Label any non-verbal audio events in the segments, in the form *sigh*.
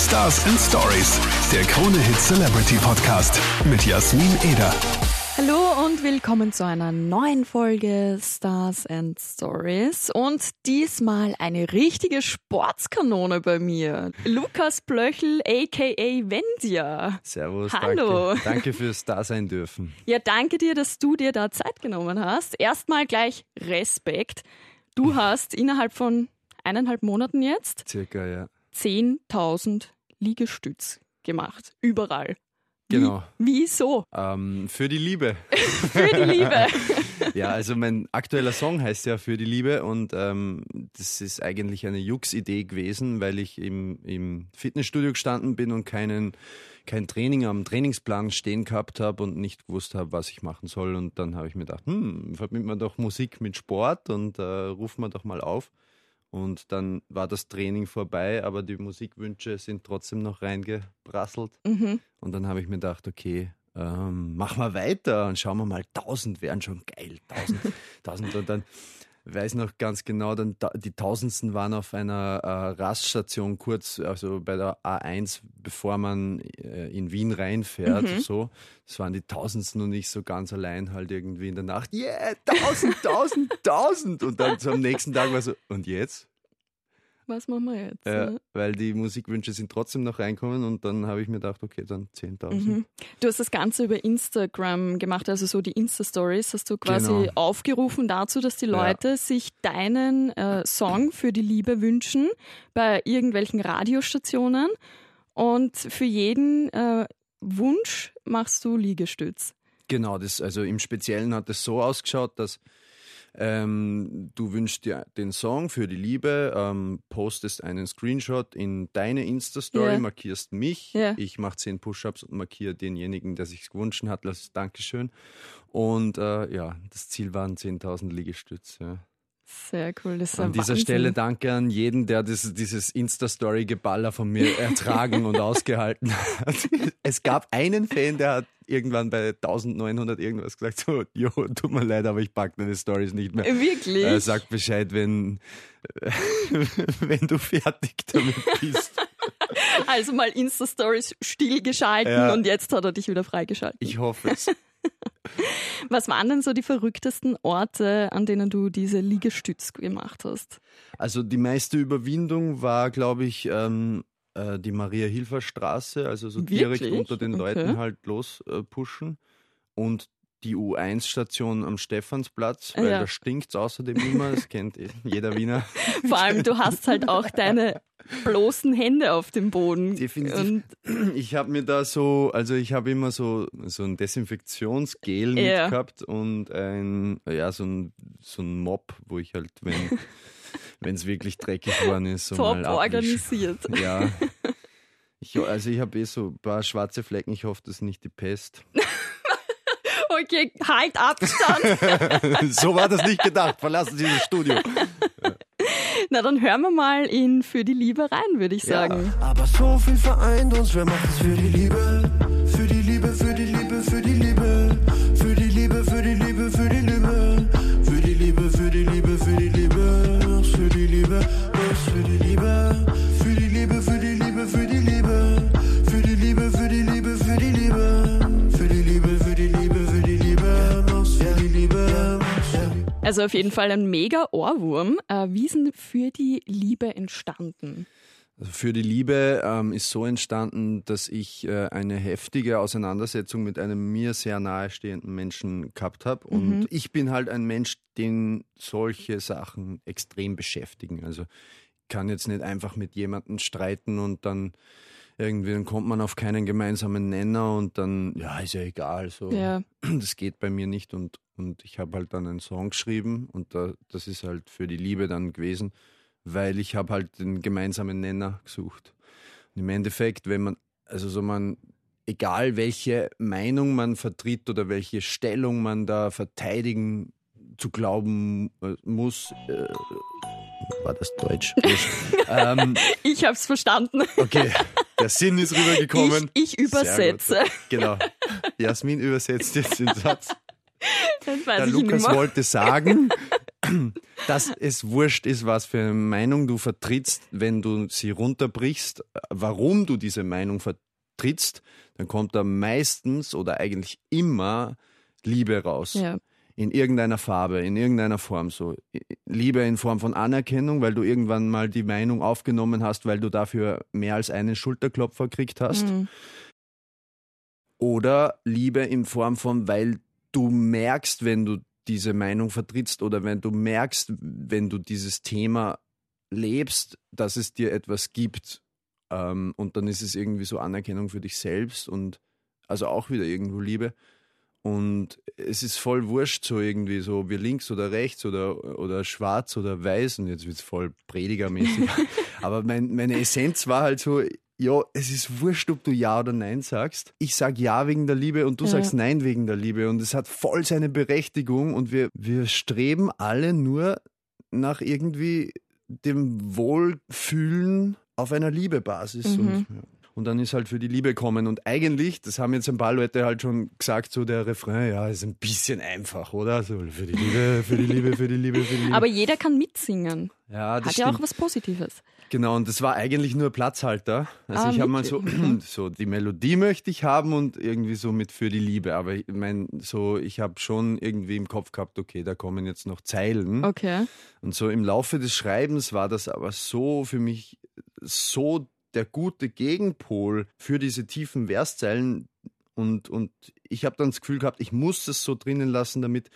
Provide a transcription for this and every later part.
Stars and Stories, der Krone Hit Celebrity Podcast mit Jasmin Eder. Hallo und willkommen zu einer neuen Folge Stars and Stories und diesmal eine richtige Sportskanone bei mir. Lukas Blöchel aka Wendia. Servus, Hallo. Danke, danke fürs Dasein dürfen. Ja, danke dir, dass du dir da Zeit genommen hast. Erstmal gleich Respekt. Du *laughs* hast innerhalb von eineinhalb Monaten jetzt Circa, ja. 10.000 Liegestütz gemacht. Überall. Genau. Wie, wieso? Ähm, für die Liebe. *laughs* Für die Liebe. *laughs* ja, also mein aktueller Song heißt ja Für die Liebe und ähm, das ist eigentlich eine Jux-Idee gewesen, weil ich im, im Fitnessstudio gestanden bin und keinen, kein Training am Trainingsplan stehen gehabt habe und nicht gewusst habe, was ich machen soll. Und dann habe ich mir gedacht, hm, verbindet man doch Musik mit Sport und äh, rufen wir doch mal auf. Und dann war das Training vorbei, aber die Musikwünsche sind trotzdem noch reingeprasselt. Mhm. Und dann habe ich mir gedacht, okay, ähm, machen wir weiter und schauen wir mal, 1000 wären schon geil. 1000, 1000 *laughs* und dann weiß noch ganz genau, dann da- die Tausendsten waren auf einer äh, Raststation kurz, also bei der A1, bevor man äh, in Wien reinfährt. So, das waren die Tausendsten und ich so ganz allein halt irgendwie in der Nacht. Yeah, tausend, tausend, tausend. Und dann so am nächsten Tag war so, und jetzt? Was machen wir jetzt? Ja, ne? weil die Musikwünsche sind trotzdem noch reinkommen und dann habe ich mir gedacht, okay, dann 10.000. Mhm. Du hast das Ganze über Instagram gemacht, also so die Insta-Stories hast du quasi Genau. aufgerufen dazu, dass die Ja. Leute sich deinen äh, Song für die Liebe wünschen bei irgendwelchen Radiostationen und für jeden äh, Wunsch machst du Liegestütz. Genau, das, also im Speziellen hat es so ausgeschaut, dass ähm, du wünschst dir den Song für die Liebe, ähm, postest einen Screenshot in deine Insta-Story, Ja. markierst mich, Ja. ich mache 10 Push-Ups und markiere denjenigen, der sich gewünscht hat, das Dankeschön. Und äh, ja, das Ziel waren 10.000 Liegestütze. Sehr cool. Das ist An dieser Wahnsinn. Stelle danke an jeden, der das, dieses Insta-Story-Geballer von mir ertragen und *laughs* ausgehalten hat. Es gab einen Fan, der hat irgendwann bei 1900 irgendwas gesagt, so, jo, tut mir leid, aber ich pack deine Stories nicht mehr. Wirklich? Äh, sag Bescheid, wenn, *laughs* wenn du fertig damit bist. Also mal Insta-Stories stillgeschalten Ja. und jetzt hat er dich wieder freigeschalten. Ich hoffe es. *laughs* Was waren denn so die verrücktesten Orte, an denen du diese Liegestütz gemacht hast? Also die meiste Überwindung war, glaube ich, ähm, äh, die Maria-Hilfer-Straße, also so direkt Wirklich? unter den Okay. Leuten halt los äh. Und die U1-Station am Stephansplatz, weil Ja. da stinkt es außerdem immer, das kennt eh jeder Wiener. *laughs* Vor allem, du hast halt auch deine bloßen Hände auf dem Boden. Definitiv. Und *clears throat* Ich habe mir da so, also ich habe immer so, so ein Desinfektionsgel Ja. mitgehabt und ein, ja, so ein, so ein Mop, wo ich halt, wenn *laughs* wenn es wirklich dreckig geworden ist, so top mal organisiert. Ja. *laughs* Ich, also ich habe eh so ein paar schwarze Flecken. Ich hoffe, das ist nicht die Pest. Okay, halt Abstand. *laughs* so war das nicht gedacht. Verlassen Sie das Studio. Na, dann hören wir mal in Für die Liebe rein, würde ich Ja. sagen. Aber so viel vereint uns, wer macht es für die Liebe? Also auf jeden Fall ein mega Ohrwurm. Äh, wie ist denn Für die Liebe entstanden? Also für die Liebe ähm, ist so entstanden, dass ich äh, eine heftige Auseinandersetzung mit einem mir sehr nahestehenden Menschen gehabt habe. Und ich bin halt ein Mensch, den solche Sachen extrem beschäftigen. Also ich kann jetzt nicht einfach mit jemandem streiten und dann irgendwie dann kommt man auf keinen gemeinsamen Nenner und dann, ja, ist ja egal. So. Ja. *clears throat* Das geht bei mir nicht und, und ich habe halt dann einen Song geschrieben und da, das ist halt für die Liebe dann gewesen, weil ich habe halt den gemeinsamen Nenner gesucht. Und im Endeffekt, wenn man, also so man, egal welche Meinung man vertritt oder welche Stellung man da verteidigen zu glauben äh, muss, äh, war das Deutsch? *laughs* Ähm, Ich habe es verstanden. okay, *laughs* der Sinn ist rübergekommen. Ich, ich übersetze. Genau. Jasmin übersetzt jetzt den Satz. Der Lukas wollte sagen, dass es wurscht ist, was für eine Meinung du vertrittst, wenn du sie runterbrichst, warum du diese Meinung vertrittst, dann kommt da meistens oder eigentlich immer Liebe raus. Ja. In irgendeiner Farbe, in irgendeiner Form so. Liebe in Form von Anerkennung, weil du irgendwann mal die Meinung aufgenommen hast, weil du dafür mehr als einen Schulterklopfer gekriegt hast. Mhm. Oder Liebe in Form von, weil du merkst, wenn du diese Meinung vertrittst oder wenn du merkst, wenn du dieses Thema lebst, dass es dir etwas gibt. Ähm, und dann ist es irgendwie so Anerkennung für dich selbst und also auch wieder irgendwo Liebe. Und es ist voll wurscht, so irgendwie so wie links oder rechts oder, oder schwarz oder weiß. Und jetzt wird es voll predigermäßig. *laughs* Aber mein, meine Essenz war halt so, ja, es ist wurscht, ob du Ja oder Nein sagst. Ich sag Ja wegen der Liebe und du Ja. sagst Nein wegen der Liebe. Und es hat voll seine Berechtigung und wir, wir streben alle nur nach irgendwie dem Wohlfühlen auf einer Liebebasis. Mhm. Und, ja. Und dann ist halt für die Liebe kommen. Und eigentlich, das haben jetzt ein paar Leute halt schon gesagt, so der Refrain, ja, ist ein bisschen einfach, oder? So für die Liebe, für die Liebe, für die Liebe, für die Liebe. Aber jeder kann mitsingen. ja, das Hat ja stimmt. auch was Positives. Genau, und das war eigentlich nur Platzhalter. Also Ah, ich habe mal so, wirklich? *clears throat* so die Melodie möchte ich haben und irgendwie so mit für die Liebe. Aber ich mein, so, ich habe schon irgendwie im Kopf gehabt, okay, da kommen jetzt noch Zeilen. Okay. Und so im Laufe des Schreibens war das aber so für mich so der gute Gegenpol für diese tiefen Verszeilen. Und, und ich habe dann das Gefühl gehabt, ich muss das so drinnen lassen, damit,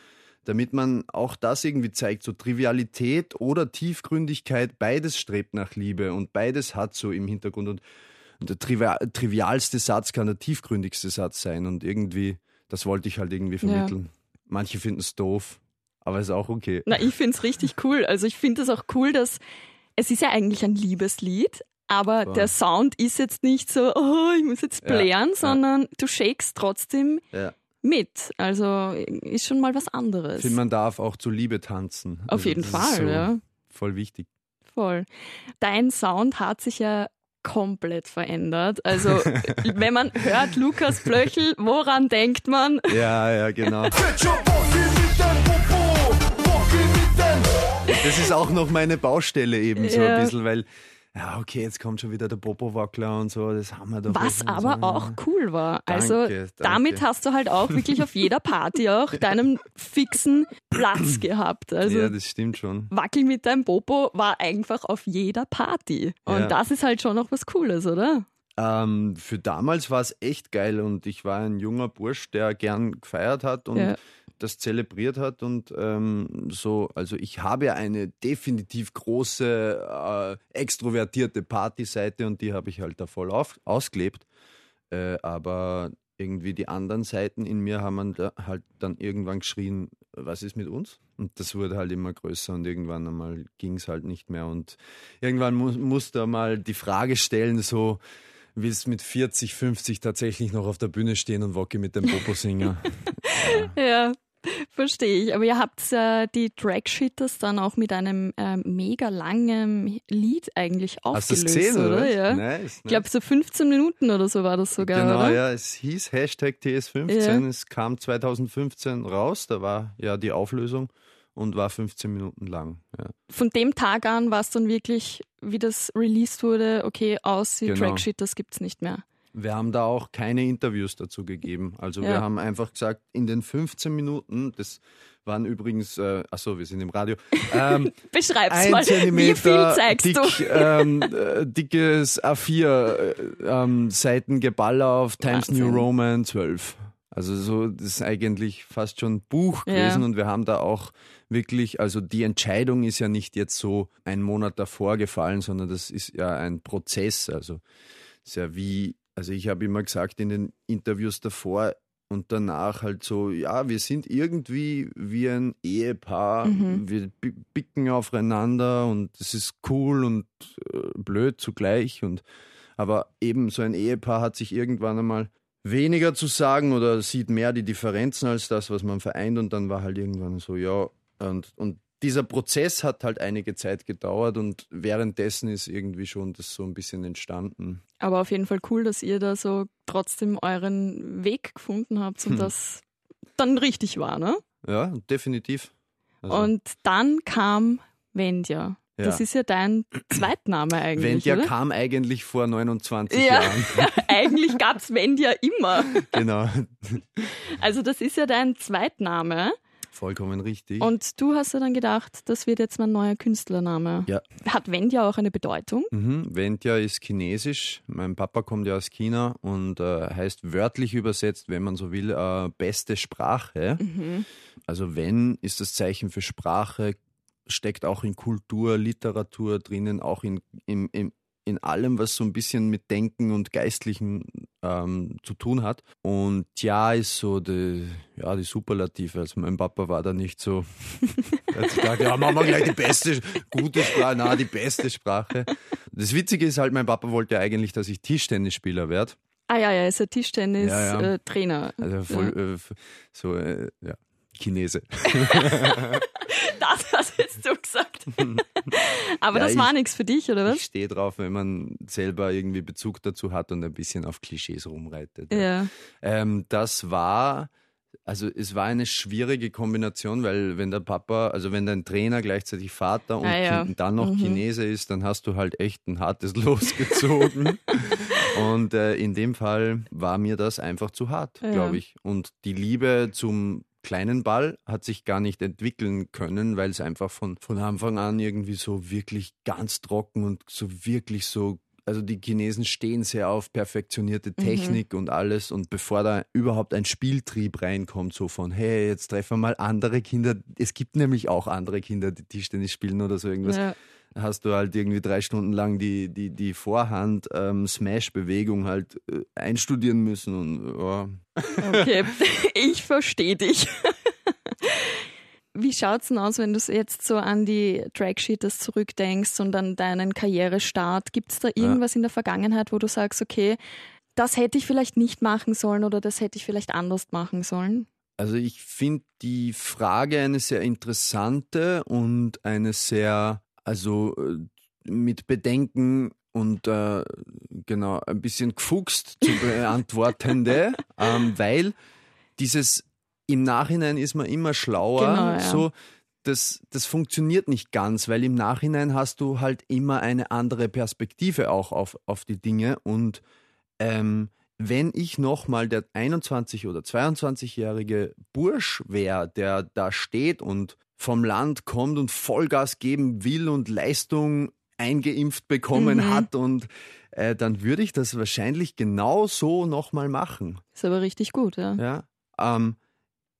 damit man auch das irgendwie zeigt. So Trivialität oder Tiefgründigkeit, beides strebt nach Liebe und beides hat so im Hintergrund. Und, und der trivial, trivialste Satz kann der tiefgründigste Satz sein. Und irgendwie, das wollte ich halt irgendwie vermitteln. Manche finden es doof, aber ist auch okay. Na, ich finde es richtig cool. Also ich finde es auch cool, dass es ist ja eigentlich ein Liebeslied, aber Voll. der Sound ist jetzt nicht so, oh, ich muss jetzt Ja, blären, ja. sondern du shakest trotzdem Ja. mit. Also ist schon mal was Ich anderes. finde, man darf auch zur Liebe tanzen. Auf Also jeden Fall, so ja. Voll wichtig. Voll. Dein Sound hat sich ja komplett verändert. Also *laughs* wenn man hört Lukas Blöchel, woran denkt man? Ja, ja, genau. *laughs* Das ist auch noch meine Baustelle eben so Ja. ein bisschen, weil, ja, okay, jetzt kommt schon wieder der Popo-Wackler und so, das haben wir doch. Was aber so. auch cool war. Also Danke, damit danke. hast du halt auch wirklich auf jeder Party auch deinen fixen Platz *clears throat* gehabt. Also ja, das stimmt schon. Wackel mit deinem Popo war einfach auf jeder Party. Und Ja. das ist halt schon noch was Cooles, oder? Ähm, für damals war es echt geil und ich war ein junger Bursch, der gern gefeiert hat und Ja. Das zelebriert hat und ähm, so, also ich habe eine definitiv große, äh, extrovertierte Partyseite und die habe ich halt da voll auf, ausgelebt. Äh, aber irgendwie die anderen Seiten in mir haben halt dann irgendwann geschrien, was ist mit uns? Und das wurde halt immer größer und irgendwann einmal ging es halt nicht mehr. Und irgendwann mu musste mal die Frage stellen, so, willst mit 40, 50 tatsächlich noch auf der Bühne stehen und Wocki mit dem Popo-Singer? *laughs* Ja, verstehe ich. Aber ihr habt äh, die Trackshitters dann auch mit einem ähm, mega langen Lied eigentlich Hast du aufgelöst, es gesehen, oder? oder? Ja. Nice, Ich glaube, so 15 Minuten oder so war das sogar, Genau, oder? ja, es hieß Hashtag TS15, Ja. es kam 2015 raus, da war ja die Auflösung und war 15 Minuten lang. Ja. Von dem Tag an war es dann wirklich, wie das released wurde, okay, aus, die Genau. Trackshitters gibt's nicht mehr. Wir haben da auch keine Interviews dazu gegeben. Also Ja. wir haben einfach gesagt, in den 15 Minuten, das waren übrigens, äh, achso, wir sind im Radio, *laughs* ähm, Beschreib's mal, wie viel zeigst dick, du? ähm, äh, dickes A4 äh, ähm, Seiten Geballer auf Times New Wahnsinn. Roman 12. Also so, das ist eigentlich fast schon ein Buch Ja. gewesen und wir haben da auch wirklich, also die Entscheidung ist ja nicht jetzt so ein Monat davor gefallen, sondern das ist ja ein Prozess. Also ist ja wie, also ich habe immer gesagt in den Interviews davor und danach halt so, ja, wir sind irgendwie wie ein Ehepaar, Mhm. wir bi- bicken aufeinander und es ist cool und äh, blöd zugleich und aber eben so ein Ehepaar hat sich irgendwann einmal weniger zu sagen oder sieht mehr die Differenzen als das, was man vereint und dann war halt irgendwann so, ja, und, und dieser Prozess hat halt einige Zeit gedauert und währenddessen ist irgendwie schon das so ein bisschen entstanden. Aber auf jeden Fall cool, dass ihr da so trotzdem euren Weg gefunden habt und Hm. das dann richtig war, ne? Ja, definitiv. Also, Und dann kam Wendja. Das Ja. ist ja dein Zweitname eigentlich, Wendja oder? kam eigentlich vor 29 Ja. Jahren. *laughs* eigentlich gab's Wendja immer. genau. Also das ist ja dein Zweitname. Vollkommen richtig. Und du hast ja dann gedacht, das wird jetzt mein neuer Künstlername. Ja. Hat Wendja auch eine Bedeutung? Mhm. Wendja ist chinesisch. Mein Papa kommt ja aus China und äh, heißt wörtlich übersetzt, wenn man so will, äh, beste Sprache. Mhm. Also wenn ist das Zeichen für Sprache, steckt auch in Kultur, Literatur drinnen, auch in, in, in, in allem, was so ein bisschen mit Denken und Geistlichen ähm, zu tun hat. Und Tja ist so die, ja, die Superlative. Also mein Papa war da nicht so, *laughs* hat gedacht, ja, machen wir gleich die beste, gute Sprache, na, die beste Sprache. Das Witzige ist halt, mein Papa wollte ja eigentlich, dass ich Tischtennisspieler werde. Ah ja, ja, er ist ein Ja, ja. Tischtennis-Trainer. Also voll, äh, f- so, äh, ja, Chinese. *laughs* Das hast jetzt du gesagt. *laughs* Aber Ja, das ich- war nichts für dich, oder Ich was? stehe drauf, wenn man selber irgendwie Bezug dazu hat und ein bisschen auf Klischees rumreitet. Ja. Ähm, das war, also es war eine schwierige Kombination, weil wenn der Papa, also wenn dein Trainer gleichzeitig Vater und Ah, ja. Dann noch Mhm. Chinese ist, dann hast du halt echt ein hartes *laughs* Los gezogen. und äh, in dem Fall war mir das einfach zu hart, Ja. glaube ich. Und die Liebe zum kleinen Ball hat sich gar nicht entwickeln können, weil es einfach von, von Anfang an irgendwie so wirklich ganz trocken und so wirklich so also die Chinesen stehen sehr auf perfektionierte Technik und alles. Und bevor da überhaupt ein Spieltrieb reinkommt, so von, hey, jetzt treffen wir mal andere Kinder, es gibt nämlich auch andere Kinder, die Tischtennis spielen oder so irgendwas, ja. Hast du halt irgendwie drei Stunden lang die, die, die Vorhand ähm, halt äh, einstudieren müssen und ja, Okay, *laughs* ich verstehe dich. Wie schaut's denn aus, wenn du jetzt so an die Tracksheeters zurückdenkst und an deinen Karrierestart? Gibt's da irgendwas in der Vergangenheit, wo du sagst, okay, das hätte ich vielleicht nicht machen sollen oder das hätte ich vielleicht anders machen sollen? Also ich finde die Frage eine sehr interessante und eine sehr, also äh, mit Bedenken und äh, genau ein bisschen gefuchst zu *laughs* beantwortende, ähm, weil dieses im Nachhinein ist man immer schlauer. Genau, ja. So, das, das funktioniert nicht ganz, weil im Nachhinein hast du halt immer eine andere Perspektive auch auf, auf die Dinge und ähm, wenn ich nochmal der 21- oder 22-jährige Bursch wäre, der da steht und vom Land kommt und Vollgas geben will und Leistung eingeimpft bekommen Mhm. hat und äh, dann würde ich das wahrscheinlich genau so nochmal machen. Ist aber richtig gut, ja. Ja? Ähm,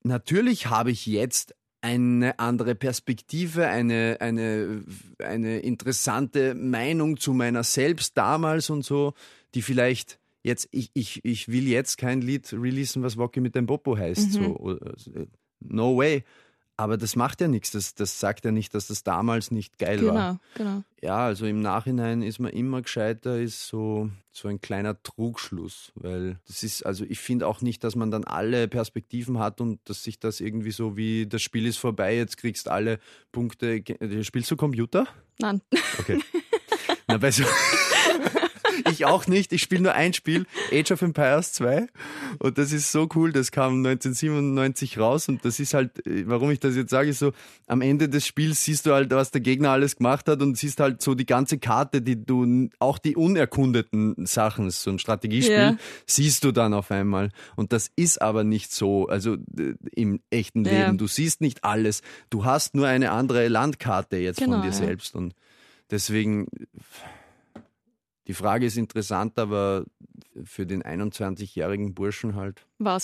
natürlich habe ich jetzt eine andere Perspektive, eine, eine, eine interessante Meinung zu meiner selbst damals und so, die vielleicht jetzt, ich, ich, ich will jetzt kein Lied releasen, was Wocky mit dem Popo heißt. So, oder- no way. Aber das macht ja nichts. Das, das sagt ja nicht, dass das damals nicht geil war. Genau, genau. Ja, also im Nachhinein ist man immer gescheiter, ist so, so ein kleiner Trugschluss, weil das ist, also ich finde auch nicht, dass man dann alle Perspektiven hat und dass sich das irgendwie so wie, das Spiel ist vorbei, jetzt kriegst alle Punkte. Spielst du Computer? Nein. Okay. Na, bei so *laughs* ich auch nicht. Ich spiele nur ein Spiel, Age of Empires 2. Und das ist so cool. Das kam 1997 raus. Und das ist halt, äh, warum ich das jetzt sage, ist so, am Ende des Spiels siehst du halt, was der Gegner alles gemacht hat und siehst halt so die ganze Karte, die du, auch die unerkundeten Sachen, so ein Strategiespiel, Ja. siehst du dann auf einmal. Und das ist aber nicht so, also äh, im echten. Leben. Du siehst nicht alles. Du hast nur eine andere Landkarte jetzt Genau, von dir ja. selbst. Und deswegen, die Frage ist interessant, aber für den 21-jährigen Burschen halt. War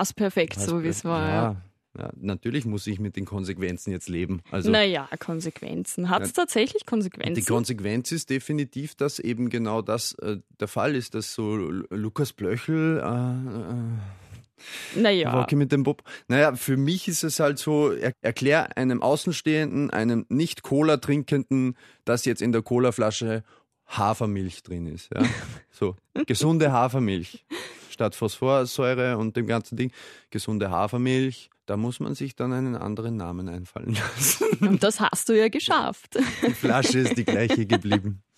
es perfekt, so wie es war. Ja. Ja, ja, natürlich muss ich mit den Konsequenzen jetzt leben. Also Naja, Konsequenzen. Hat es tatsächlich Konsequenzen? die Konsequenz ist definitiv, dass eben genau das äh, der Fall ist, dass so Lu- Lukas Blöchel äh, naja, Rocky mit dem Bob. Naja, für mich ist es halt so, er, erklär einem Außenstehenden, einem nicht Cola trinkenden, dass jetzt in der Colaflasche Hafermilch drin ist. Ja? *laughs* So, gesunde Hafermilch statt Phosphorsäure und dem ganzen Ding. Gesunde Hafermilch. Da muss man sich dann einen anderen Namen einfallen lassen. *laughs* und das hast du ja geschafft. Die Flasche ist die gleiche geblieben. *laughs*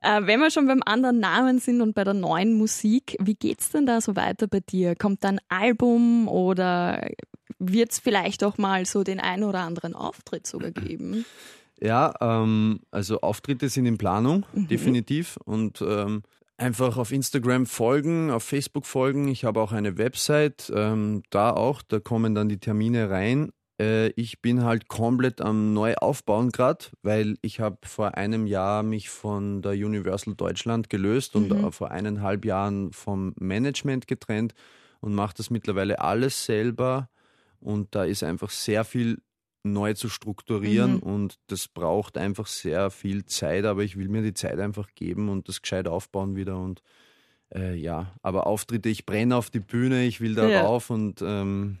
Äh, wenn wir schon beim anderen Namen sind und bei der neuen Musik, wie geht's denn da so weiter bei dir? Kommt da ein Album oder wird es vielleicht auch mal so den einen oder anderen Auftritt sogar geben. Ja, ähm, also Auftritte sind in Planung, definitiv. Und ähm, einfach auf Instagram folgen, auf Facebook folgen. Ich habe auch eine Website, ähm, da auch, da kommen dann die Termine rein. Äh, ich bin halt komplett am Neuaufbauen gerade, weil ich habe vor einem Jahr mich von der Universal Deutschland gelöst und äh, vor eineinhalb Jahren vom Management getrennt und mache das mittlerweile alles selber. Und da ist einfach sehr viel neu zu strukturieren Mhm. und das braucht einfach sehr viel Zeit, aber ich will mir die Zeit einfach geben und das gescheit aufbauen wieder und äh, ja, aber Auftritte, ich brenne auf die Bühne, ich will da Ja. rauf und ähm,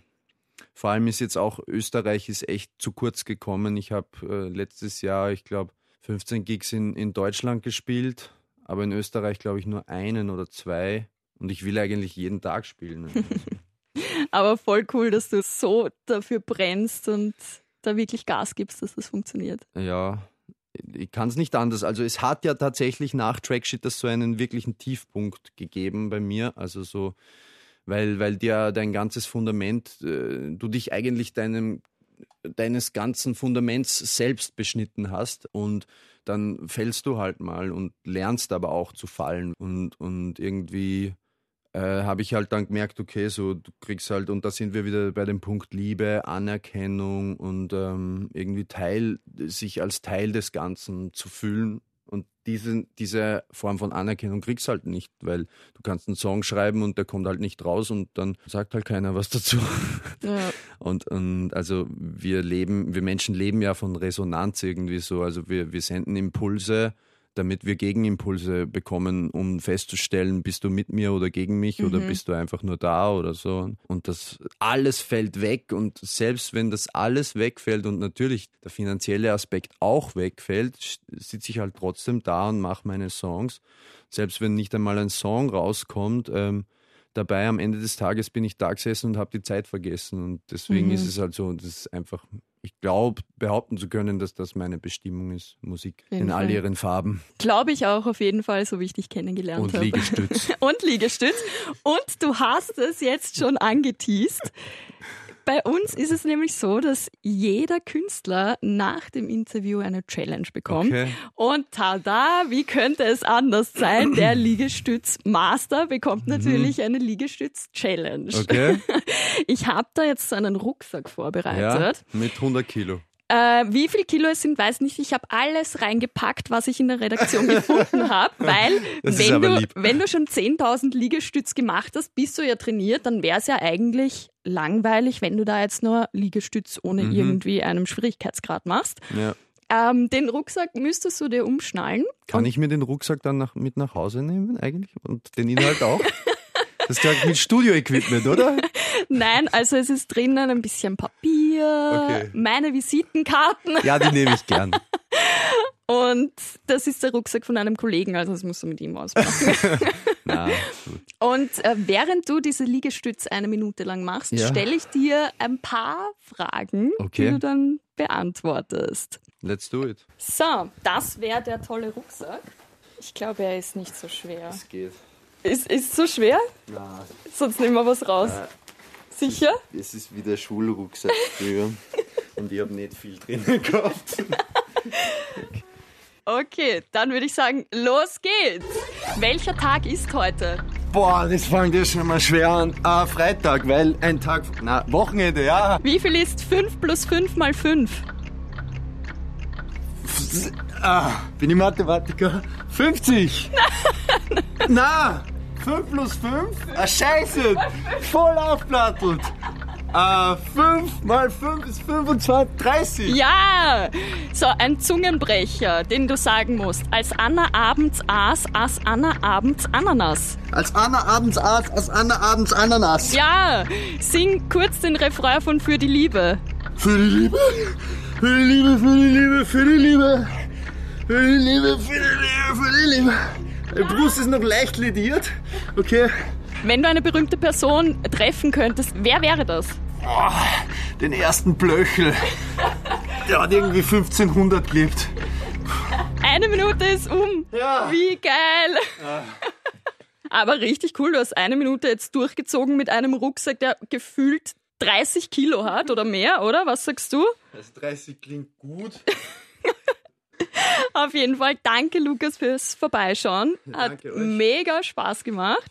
vor allem ist jetzt auch Österreich ist echt zu kurz gekommen. Ich habe äh, letztes Jahr, ich glaube, 15 Gigs in, in Deutschland gespielt, aber in Österreich glaube ich nur einen oder zwei und ich will eigentlich jeden Tag spielen. *laughs* Also, Aber voll cool, dass du so dafür brennst und da wirklich Gas gibst, dass das funktioniert. Ja, ich kann es nicht anders. Also es hat ja tatsächlich nach Trackshit das so einen wirklichen Tiefpunkt gegeben bei mir. Also so, weil, weil dir dein ganzes Fundament, äh, du dich eigentlich deinem, deines ganzen Fundaments selbst beschnitten hast und dann fällst du halt mal und lernst aber auch zu fallen und, und irgendwie äh, habe ich halt dann gemerkt, okay, so du kriegst halt, und da sind wir wieder bei dem Punkt Liebe, Anerkennung und ähm, irgendwie Teil, sich als Teil des Ganzen zu fühlen. Und diese, diese Form von Anerkennung kriegst du halt nicht, weil du kannst einen Song schreiben und der kommt halt nicht raus und dann sagt halt keiner was dazu. Ja. *laughs* Und, und also wir leben, wir Menschen leben ja von Resonanz irgendwie so. Also wir, wir senden Impulse, damit wir Gegenimpulse bekommen, um festzustellen, bist du mit mir oder gegen mich oder bist du einfach nur da oder so. Und das alles fällt weg und selbst wenn das alles wegfällt und natürlich der finanzielle Aspekt auch wegfällt, sitze ich halt trotzdem da und mache meine Songs. Selbst wenn nicht einmal ein Song rauskommt, ähm, dabei am Ende des Tages bin ich da gesessen und habe die Zeit vergessen. Und deswegen Mhm. ist es halt so, das ist einfach, ich glaube, behaupten zu können, dass das meine Bestimmung ist, Musik in all Fall. ihren Farben Glaube ich auch auf jeden Fall, so wie ich dich kennengelernt und habe. Liegestütz. *laughs* und Liegestütz. Und du hast es jetzt schon angeteased. Bei uns ist es nämlich so, dass jeder Künstler nach dem Interview eine Challenge bekommt. Okay. Und tada, wie könnte es anders sein? Der *clears throat* Liegestütz-Master bekommt natürlich eine Liegestütz-Challenge. Mhm. Okay, *laughs* Ich habe da jetzt so einen Rucksack ja, vorbereitet. mit 100 Kilo. Äh, wie viel Kilo es sind, weiß nicht. Ich habe alles reingepackt, was ich in der Redaktion *laughs* gefunden habe, weil wenn, du, lieb. wenn du schon 10.000 Liegestütz gemacht hast, bist du ja trainiert, dann wäre es ja eigentlich langweilig, wenn du da jetzt nur Liegestütz ohne Mhm. irgendwie einem Schwierigkeitsgrad machst. Ja. Ähm, den Rucksack müsstest du dir umschnallen. Kann ich mir den Rucksack dann nach, mit nach Hause nehmen eigentlich? Und den Inhalt auch? Das ist ja mit Studio-Equipment, oder? *laughs* Nein, also es ist drinnen ein bisschen Papier, Okay. meine Visitenkarten Ja, die nehme ich gern. *laughs* und das ist der Rucksack von einem Kollegen, also das musst du mit ihm ausmachen. *laughs* Na. *laughs* Und äh, während du diese Liegestütz eine Minute lang machst, Ja. stelle ich dir ein paar Fragen, Okay. die du dann beantwortest. Let's do it. So, das wäre der tolle Rucksack. Ich glaube, er ist nicht so schwer. Es geht. Ist, ist so schwer? Na, Sonst nehmen wir was raus. Sicher? es ist wie der Schulrucksack früher. *laughs* Und ich habe nicht viel drin gehabt. *laughs* Okay, dann würde ich sagen, los geht's. Welcher Tag ist heute? Boah, das fängt ja schon mal schwer an. Ah, Freitag, weil ein Tag. Na, Wochenende, ja. Wie viel ist 5 plus 5 mal 5? Ah, bin ich Mathematiker? 50! *laughs* Na! 5 plus 5? Ah, scheiße! Voll aufplattelt! Ah, 5 mal 5 ist 25, 30! Ja! So, ein Zungenbrecher, den du sagen musst. Als Anna abends aß, aß Anna abends Ananas. Als Anna abends Arzt, als Anna abends Ananas. Ja! Sing kurz den Refrain von Für die Liebe. Für die Liebe, für die Liebe, für die Liebe, für die Liebe. Für die Liebe, für die Liebe, für die Liebe. Der Brust ist noch leicht lediert. Okay. Wenn du eine berühmte Person treffen könntest, wer wäre das? Oh, den ersten Blöchel. Der hat irgendwie 1500 gelebt. Eine Minute ist um. Ja. Wie geil. Aber richtig cool, du hast eine Minute jetzt durchgezogen mit einem Rucksack, der gefühlt 30 Kilo hat oder mehr, oder? Was sagst du? Also 30 klingt gut. *laughs* Auf jeden Fall danke, Lukas, fürs Vorbeischauen. Hat Danke euch. mega Spaß gemacht